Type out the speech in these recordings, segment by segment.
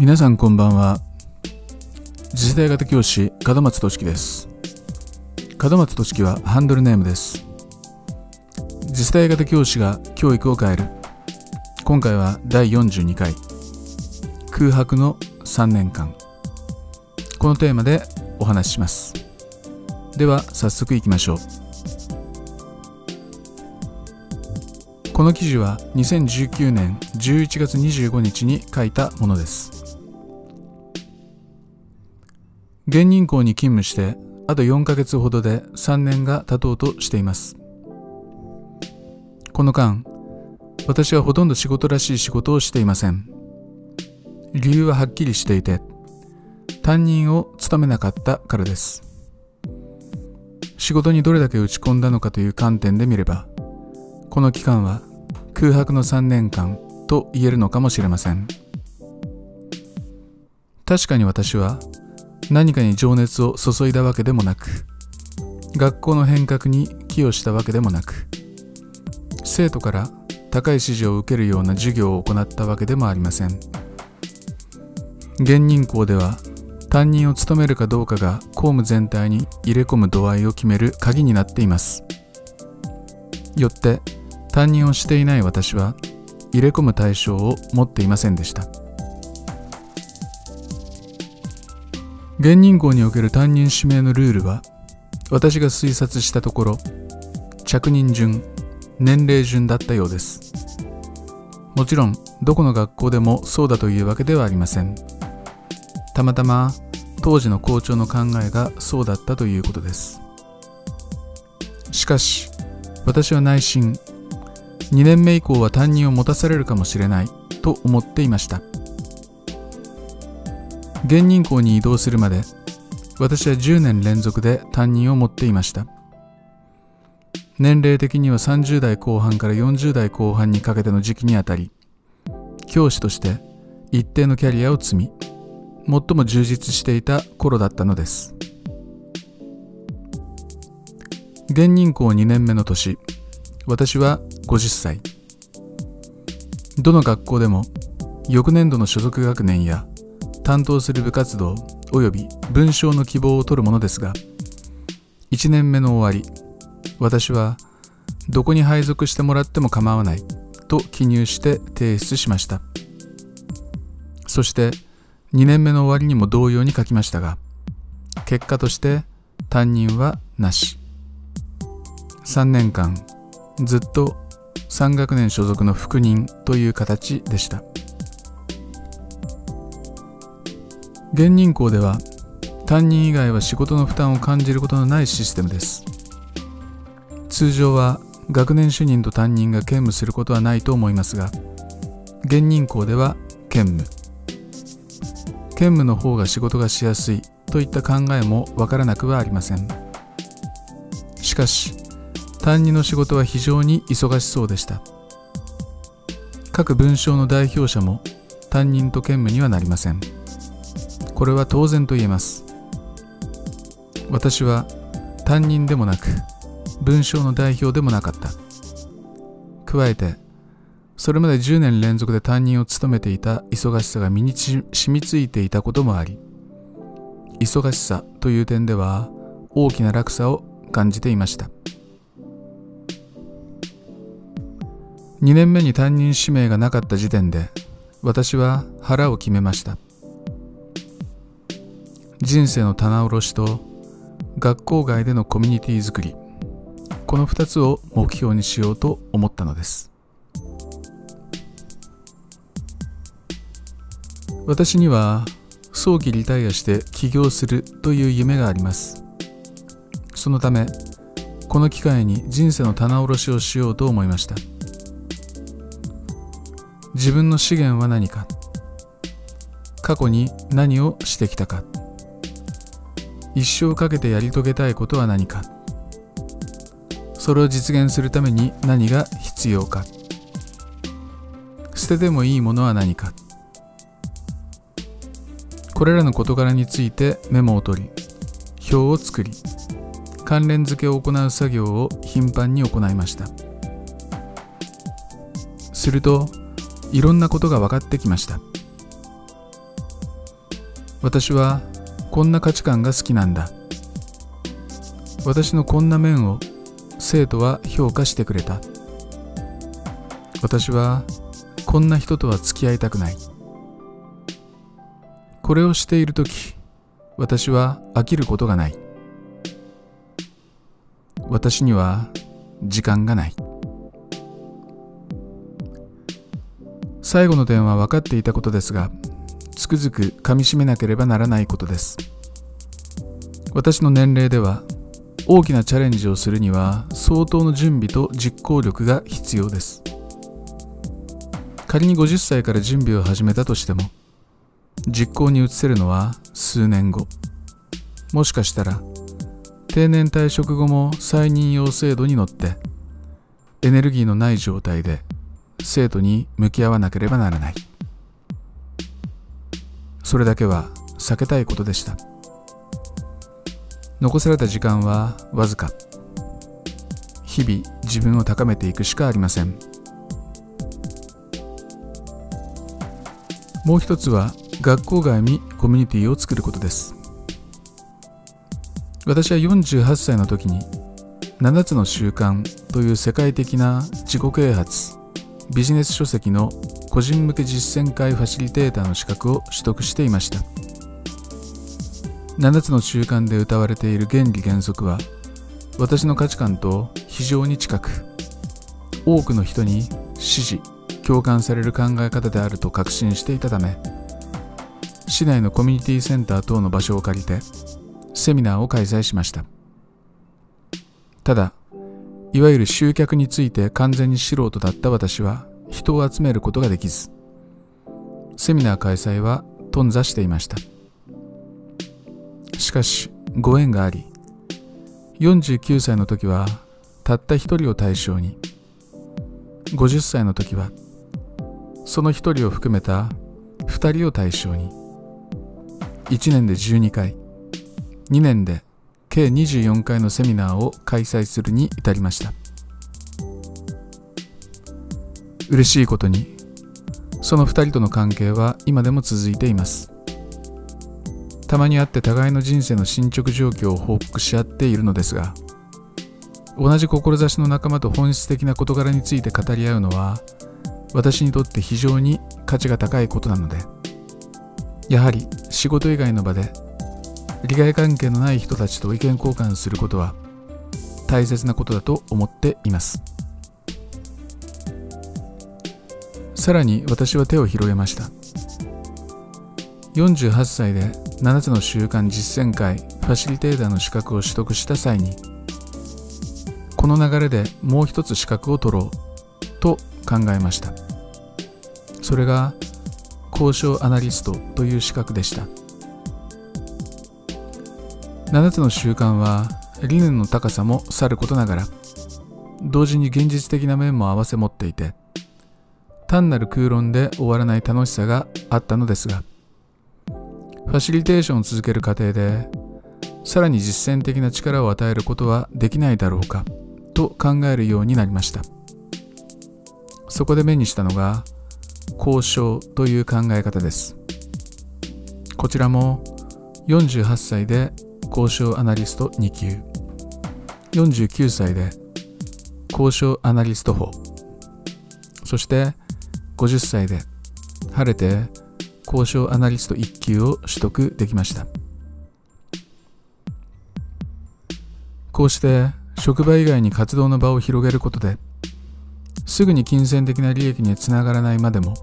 皆さんこんばんは。次世代型教師門松俊樹です。門松俊樹はハンドルネームです。次世代型教師が教育を変える。今回は第42回。空白の3年間。このテーマでお話しします。では早速いきましょう。この記事は2019年11月25日に書いたものです。現任校に勤務してあと4ヶ月ほどで3年が経とうとしています。この間私はほとんど仕事らしい仕事をしていません。理由ははっきりしていて担任を務めなかったからです。仕事にどれだけ打ち込んだのかという観点で見ればこの期間は空白の3年間と言えるのかもしれません。確かに私は何かに情熱を注いだわけでもなく学校の変革に寄与したわけでもなく生徒から高い指示を受けるような授業を行ったわけでもありません。現任校では担任を務めるかどうかが公務全体に入れ込む度合いを決める鍵になっています。よって担任をしていない私は入れ込む対象を持っていませんでした。現任校における担任指名のルールは私が推察したところ着任順年齢順だったようです。もちろんどこの学校でもそうだというわけではありません。たまたま当時の校長の考えがそうだったということです。しかし私は内心2年目以降は担任を持たされるかもしれないと思っていました。現任校に移動するまで私は10年連続で担任を持っていました。年齢的には30代後半から40代後半にかけての時期にあたり教師として一定のキャリアを積み最も充実していた頃だったのです。現任校2年目の年私は50歳。どの学校でも翌年度の所属学年や担当する部活動及び文章の希望を取るものですが1年目の終わり私はどこに配属してもらっても構わないと記入して提出しました。そして2年目の終わりにも同様に書きましたが結果として担任はなし。3年間ずっと3学年所属の副任という形でした。現任校では担任以外は仕事の負担を感じることのないシステムです。通常は学年主任と担任が兼務することはないと思いますが現任校では兼務。兼務の方が仕事がしやすいといった考えもわからなくはありません。しかし担任の仕事は非常に忙しそうでした。各文章の代表者も担任と兼務にはなりません。これは当然と言えます。私は担任でもなく文章の代表でもなかった。加えてそれまで10年連続で担任を務めていた忙しさが身に染みついていたこともあり忙しさという点では大きな落差を感じていました。2年目に担任指名がなかった時点で私は腹を決めました。人生の棚卸しと学校外でのコミュニティ作り。この2つを目標にしようと思ったのです。私には早期リタイアして起業するという夢があります。そのためこの機会に人生の棚卸しをしようと思いました。自分の資源は何か。過去に何をしてきたか。一生かけてやり遂げたいことは何か。それを実現するために何が必要か。捨ててもいいものは何か。これらの事柄についてメモを取り表を作り関連付けを行う作業を頻繁に行いました。するといろんなことが分かってきました。私はこんな価値観が好きなんだ。私のこんな面を生徒は評価してくれた。私はこんな人とは付き合いたくない。これをしている時私は飽きることがない。私には時間がない。最後の点は分かっていたことですがつくづくかみしめなければならないことです。私の年齢では大きなチャレンジをするには相当の準備と実行力が必要です。仮に50歳から準備を始めたとしても実行に移せるのは数年後。もしかしたら定年退職後も再任用制度に乗ってエネルギーのない状態で生徒に向き合わなければならない。それだけは避けたいことでした。残された時間はわずか。日々自分を高めていくしかありません。もう一つは学校外にコミュニティを作ることです。私は48歳の時に7つの習慣という世界的な自己啓発ビジネス書籍の個人向け実践会ファシリテーターの資格を取得していました。7つの習慣で謳われている原理原則は私の価値観と非常に近く多くの人に支持共感される考え方であると確信していたため市内のコミュニティセンター等の場所を借りてセミナーを開催しました。ただいわゆる集客について完全に素人だった私は人を集めることができずセミナー開催は頓挫していました。しかしご縁があり49歳の時はたった一人を対象に50歳の時はその一人を含めた2人を対象に1年で12回2年で計24回のセミナーを開催するに至りました。嬉しいことにその2人との関係は今でも続いています。たまに会って互いの人生の進捗状況を報告し合っているのですが同じ志の仲間と本質的な事柄について語り合うのは私にとって非常に価値が高いことなのでやはり仕事以外の場で利害関係のない人たちと意見交換することは大切なことだと思っています。さらに私は手を広げました。48歳で7つの習慣実践会ファシリテーターの資格を取得した際にこの流れでもう一つ資格を取ろうと考えました。それが交渉アナリストという資格でした。7つの習慣は理念の高さもさることながら同時に現実的な面も併せ持っていて単なる空論で終わらない楽しさがあったのですがファシリテーションを続ける過程でさらに実践的な力を与えることはできないだろうかと考えるようになりました。そこで目にしたのが交渉という考え方です。こちらも48歳で交渉アナリスト2級。49歳で交渉アナリスト4そして50歳で晴れて交渉アナリスト1級を取得できました。こうして職場以外に活動の場を広げることですぐに金銭的な利益につながらないまでも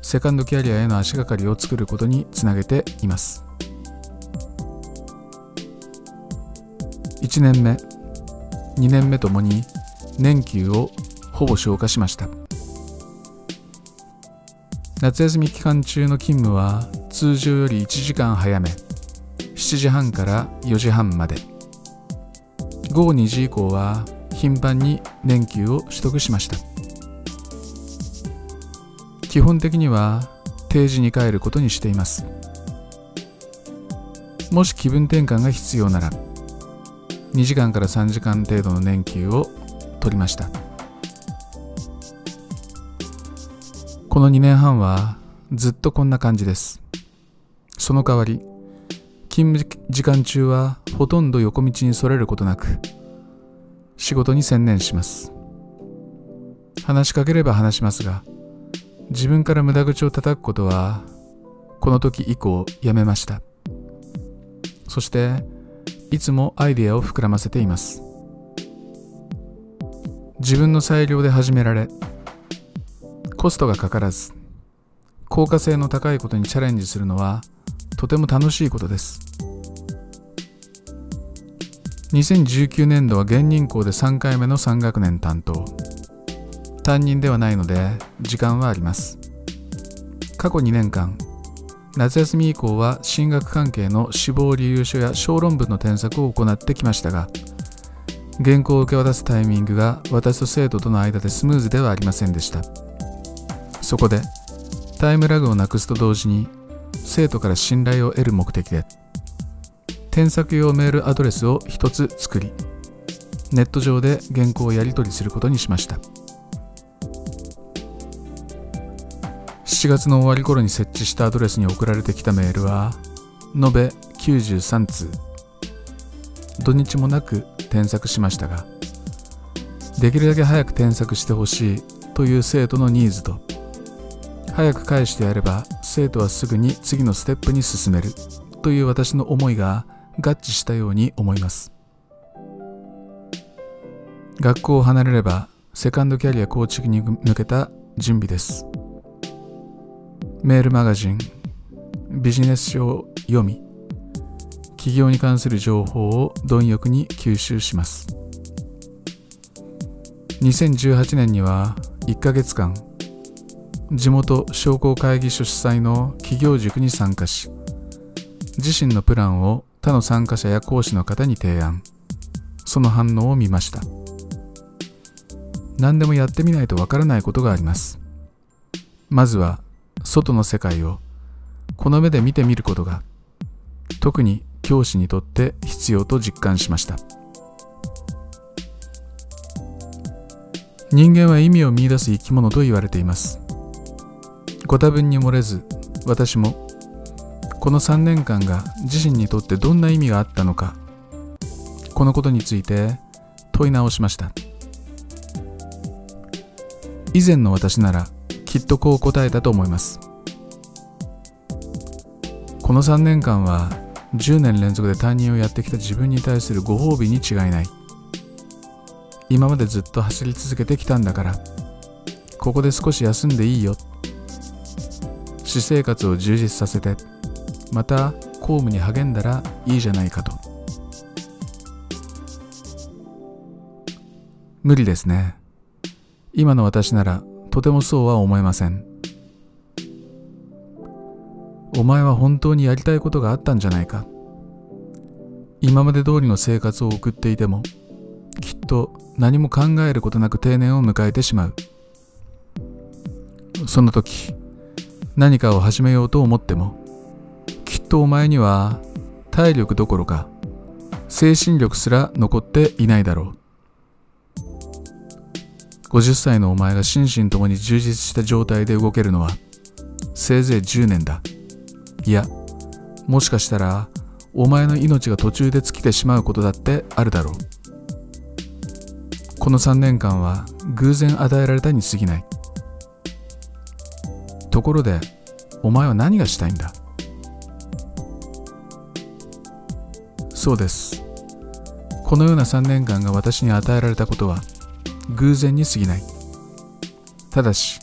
セカンドキャリアへの足がかりを作ることにつなげています。1年目。2年目ともに年給をほぼ消化しました。夏休み期間中の勤務は通常より1時間早め。7時半から4時半まで。午後2時以降は頻繁に年休を取得しました。基本的には定時に帰ることにしています。もし気分転換が必要なら2時間から3時間程度の年休を取りました。この2年半はずっとこんな感じです。その代わり勤務時間中はほとんど横道にそれることなく仕事に専念します。話しかければ話しますが自分から無駄口を叩くことはこの時以降やめました。そしていつもアイデアを膨らませています。自分の裁量で始められコストがかからず効果性の高いことにチャレンジするのはとても楽しいことです。2019年度は現任校で3回目の3学年担当。担任ではないので時間はあります。過去2年間夏休み以降は進学関係の志望理由書や小論文の添削を行ってきましたが原稿を受け渡すタイミングが私と生徒との間でスムーズではありませんでした。そこでタイムラグをなくすと同時に生徒から信頼を得る目的で添削用メールアドレスを一つ作りネット上で原稿をやり取りすることにしました。7月の終わり頃に設置したアドレスに送られてきたメールは延べ93通。土日もなく添削しましたができるだけ早く添削してほしいという生徒のニーズと早く返してやれば生徒はすぐに次のステップに進めるという私の思いが合致したように思います。学校を離れればセカンドキャリア構築に向けた準備です。メールマガジンビジネス書を読み企業に関する情報を貪欲に吸収します。2018年には1ヶ月間地元商工会議所主催の企業塾に参加し自身のプランを他の参加者や講師の方に提案。その反応を見ました。何でもやってみないとわからないことがあります。まずは外の世界をこの目で見てみることが特に教師にとって必要と実感しました。人間は意味を見いだす生き物と言われています。ご多分に漏れず私もこの3年間が自身にとってどんな意味があったのかこのことについて問い直しました。以前の私ならきっとこう答えたと思います。この3年間は10年連続で担任をやってきた自分に対するご褒美に違いない。今までずっと走り続けてきたんだから。ここで少し休んでいいよ。私生活を充実させて。また公務に励んだらいいじゃないかと。無理ですね。今の私ならとてもそうは思えません。お前は本当にやりたいことがあったんじゃないか。今まで通りの生活を送っていてもきっと何も考えることなく定年を迎えてしまう。その時何かを始めようと思ってもきっとお前には体力どころか精神力すら残っていないだろう。50歳のお前が心身ともに充実した状態で動けるのはせいぜい10年だ。いやもしかしたらお前の命が途中で尽きてしまうことだってあるだろう。この3年間は偶然与えられたに過ぎない。ところでお前は何がしたいんだ？そうです。このような3年間が私に与えられたことは偶然に過ぎない。ただし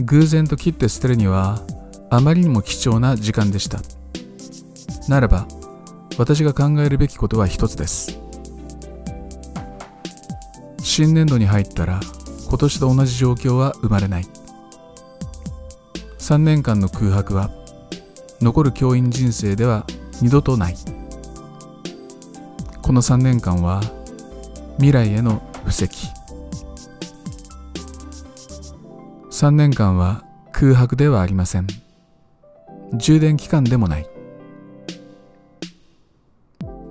偶然と切って捨てるにはあまりにも貴重な時間でした。ならば私が考えるべきことは一つです。新年度に入ったら今年と同じ状況は生まれない。3年間の空白は残る教員人生では二度とない。この3年間は未来への布石。3年間は空白ではありません。充電期間でもない。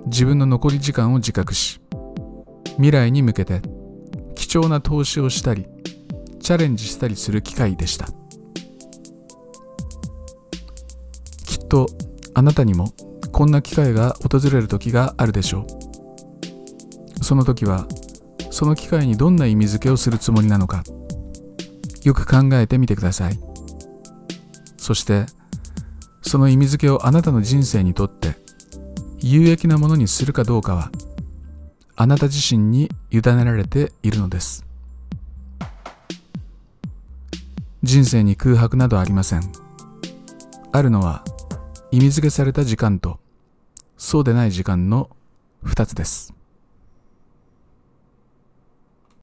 自分の残り時間を自覚し未来に向けて貴重な投資をしたりチャレンジしたりする機会でした。きっとあなたにもこんな機会が訪れる時があるでしょう。その時はその機会にどんな意味付けをするつもりなのか。よく考えてみてください。そしてその意味付けをあなたの人生にとって有益なものにするかどうかはあなた自身に委ねられているのです。人生に空白などありません。あるのは意味付けされた時間とそうでない時間の2つです。